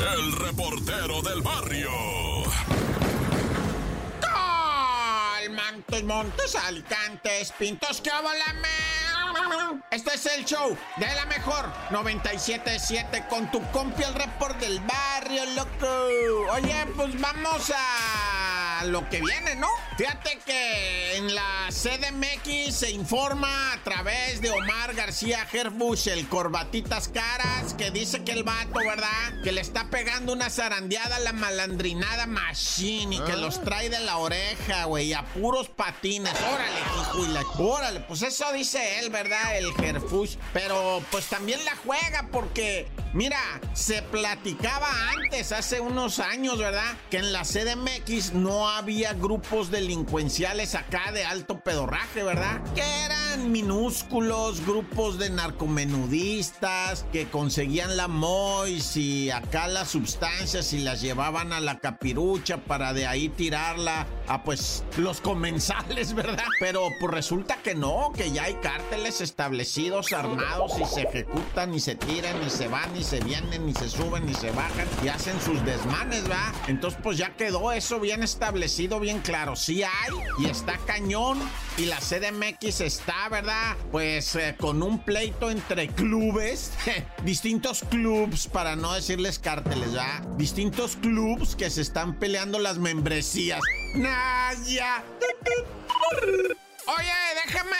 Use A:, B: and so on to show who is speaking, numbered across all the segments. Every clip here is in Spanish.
A: el reportero del barrio.
B: Montes, Montes, Alicantes, Pintos, que Este es el show de la mejor 97.7 con tu compi el report del barrio, loco. Oye, pues vamos a lo que viene, ¿no? Fíjate que en la CDMX se informa a través de Omar García Herbush, el corbatitas caras, que dice que el vato, ¿verdad? Que le está pegando una zarandeada a la malandrinada machine y que ah. los trae de la oreja, güey, a puros patines. Órale, hijo y la... Órale, pues eso dice él, ¿verdad? El Herbush. Pero pues también la juega porque Mira, se platicaba antes, hace unos años, ¿verdad? Que en la CDMX no había grupos delincuenciales acá de alto pedorraje, ¿verdad? Que eran minúsculos grupos de narcomenudistas que conseguían la MOIS y acá las sustancias y las llevaban a la capirucha para de ahí tirarla a pues los comensales, ¿verdad? Pero pues resulta que no, que ya hay cárteles establecidos, armados y se ejecutan y se tiran y se van y se vienen, y se suben, y se bajan, y hacen sus desmanes, ¿va? Entonces, pues ya quedó eso bien establecido, bien claro. Sí hay, y está cañón, y la CDMX está, ¿verdad? Pues eh, con un pleito entre clubes, distintos clubs, para no decirles cárteles, ¿va? Distintos clubs que se están peleando las membresías. Naya. Oye, déjame,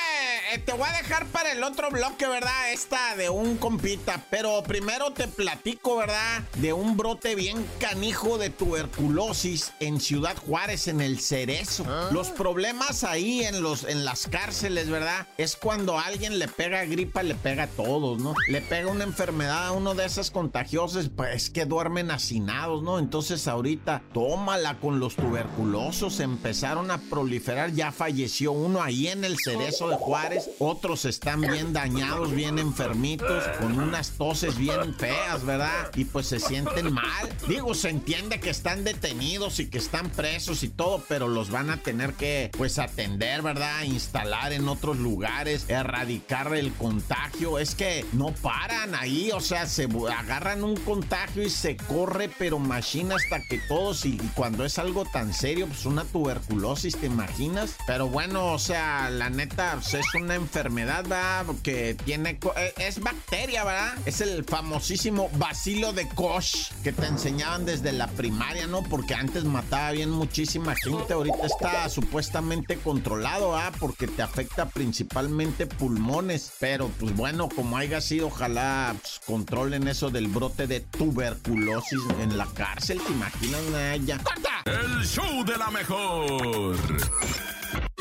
B: eh, te voy a dejar para el otro bloque, ¿verdad? Esta de un compita, pero primero te platico, ¿verdad? De un brote bien canijo de tuberculosis en Ciudad Juárez, en el Cerezo. Ah. Los problemas ahí en, los, en las cárceles, ¿verdad? Es cuando alguien le pega gripa, le pega a todos, ¿no? Le pega una enfermedad a uno de esas contagiosas, pues que duermen hacinados, ¿no? Entonces ahorita, tómala con los tuberculosos, empezaron a proliferar, ya falleció uno ahí y en el cerezo de Juárez. Otros están bien dañados, bien enfermitos, con unas toses bien feas, ¿verdad? Y pues se sienten mal. Digo, se entiende que están detenidos y que están presos y todo, pero los van a tener que, pues, atender, ¿verdad? Instalar en otros lugares, erradicar el contagio. Es que no paran ahí, o sea, se agarran un contagio y se corre, pero machina hasta que todos, y cuando es algo tan serio, pues una tuberculosis, ¿te imaginas? Pero bueno, o sea, la neta, pues, es una enfermedad, ¿verdad? Que tiene. Eh, es bacteria, ¿verdad? Es el famosísimo bacilo de Koch que te enseñaban desde la primaria, ¿no? Porque antes mataba bien muchísima gente. Ahorita está supuestamente controlado, ¿ah? Porque te afecta principalmente pulmones. Pero, pues bueno, como haya sido, ojalá pues, controlen eso del brote de tuberculosis en la cárcel. ¿Te imaginas?
A: ¡Corta! El show de la mejor.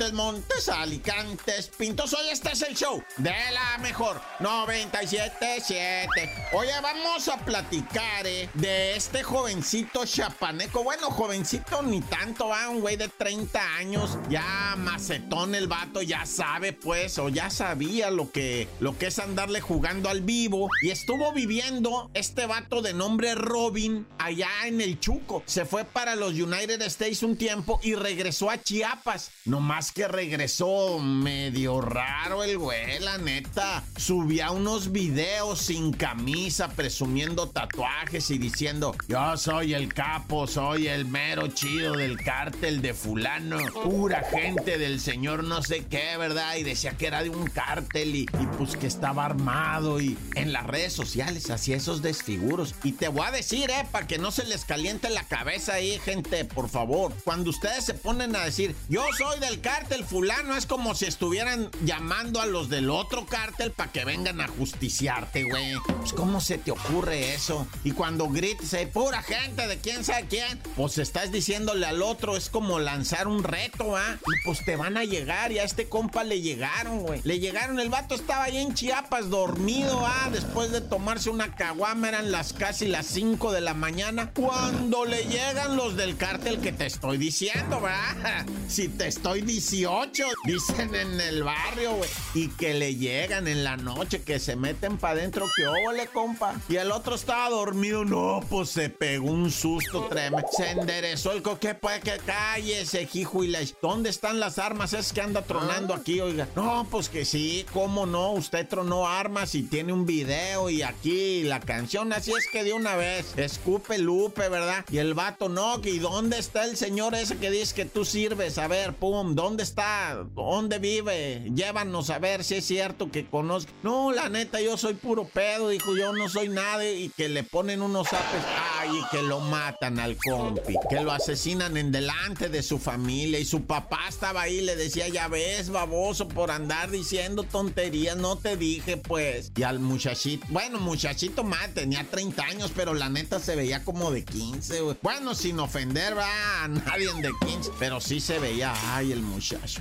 B: Montes, Montes, Alicantes, Pintos. Hoy este es el show de la mejor 97.7. Oye, vamos a platicar eh, de este jovencito chapaneco. Bueno, jovencito ni tanto, va, un güey de 30 años. Ya macetón el vato, ya sabe, pues, o ya sabía lo que, lo que es andarle jugando al vivo. Y estuvo viviendo este vato de nombre Robin allá en el Chuco. Se fue para los United States un tiempo y regresó a Chiapas. No que regresó medio raro el güey, la neta. Subía unos videos sin camisa, presumiendo tatuajes y diciendo, yo soy el capo, soy el mero chido del cártel de fulano, pura gente del señor no sé qué, ¿verdad? Y decía que era de un cártel y, y pues que estaba armado y en las redes sociales hacía esos desfiguros. Y te voy a decir, eh, para que no se les caliente la cabeza ahí, gente, por favor, cuando ustedes se ponen a decir, yo soy del cártel, cártel fulano es como si estuvieran llamando a los del otro cártel para que vengan a justiciarte, güey. Pues, ¿cómo se te ocurre eso? Y cuando grites, hay pura gente de quién sabe quién, pues estás diciéndole al otro, es como lanzar un reto, ¿ah? Y pues te van a llegar, y a este compa le llegaron, güey. Le llegaron, el vato estaba ahí en Chiapas dormido, ¿ah? Después de tomarse una caguama, eran las casi las 5 de la mañana. Cuando le llegan los del cártel que te estoy diciendo, ¿verdad? Si te estoy diciendo 18, dicen en el barrio, güey. Y que le llegan en la noche, que se meten para adentro, que óvole, compa. Y el otro estaba dormido, no, pues se pegó un susto tremendo. Se enderezó el coque, pues que cállese, hijo y la... ¿Dónde están las armas? Es que anda tronando aquí, oiga. No, pues que sí, cómo no, usted tronó armas y tiene un video y aquí la canción, así es que de una vez, escupe Lupe, ¿verdad? Y el vato, no, ¿y dónde está el señor ese que dice que tú sirves? A ver, pum, ¿dónde está? ¿Dónde vive? Llévanos a ver si es cierto que conozco. No, la neta, yo soy puro pedo, dijo, yo no soy nadie y que le ponen unos apes, ay, y que lo matan al compi, que lo asesinan en delante de su familia y su papá estaba ahí, le decía, ya ves, baboso, por andar diciendo tonterías, no te dije, pues. Y al muchachito, bueno, muchachito más, tenía 30 años, pero la neta se veía como de 15, güey. Bueno, sin ofender, va, a nadie de 15, pero sí se veía, ay, el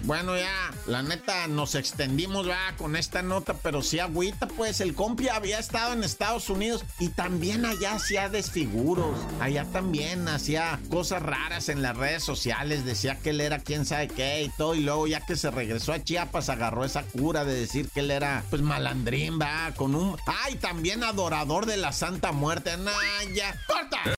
B: Bueno, ya, la neta, nos extendimos, va, con esta nota, pero sí agüita, pues, el compi había estado en Estados Unidos y también allá hacía desfiguros, allá también hacía cosas raras en las redes sociales, decía que él era quién sabe qué y todo, y luego ya que se regresó a Chiapas agarró esa cura de decir que él era, pues, malandrín, va, con un... Ay, también adorador de la Santa Muerte, Naya. ¡Corta!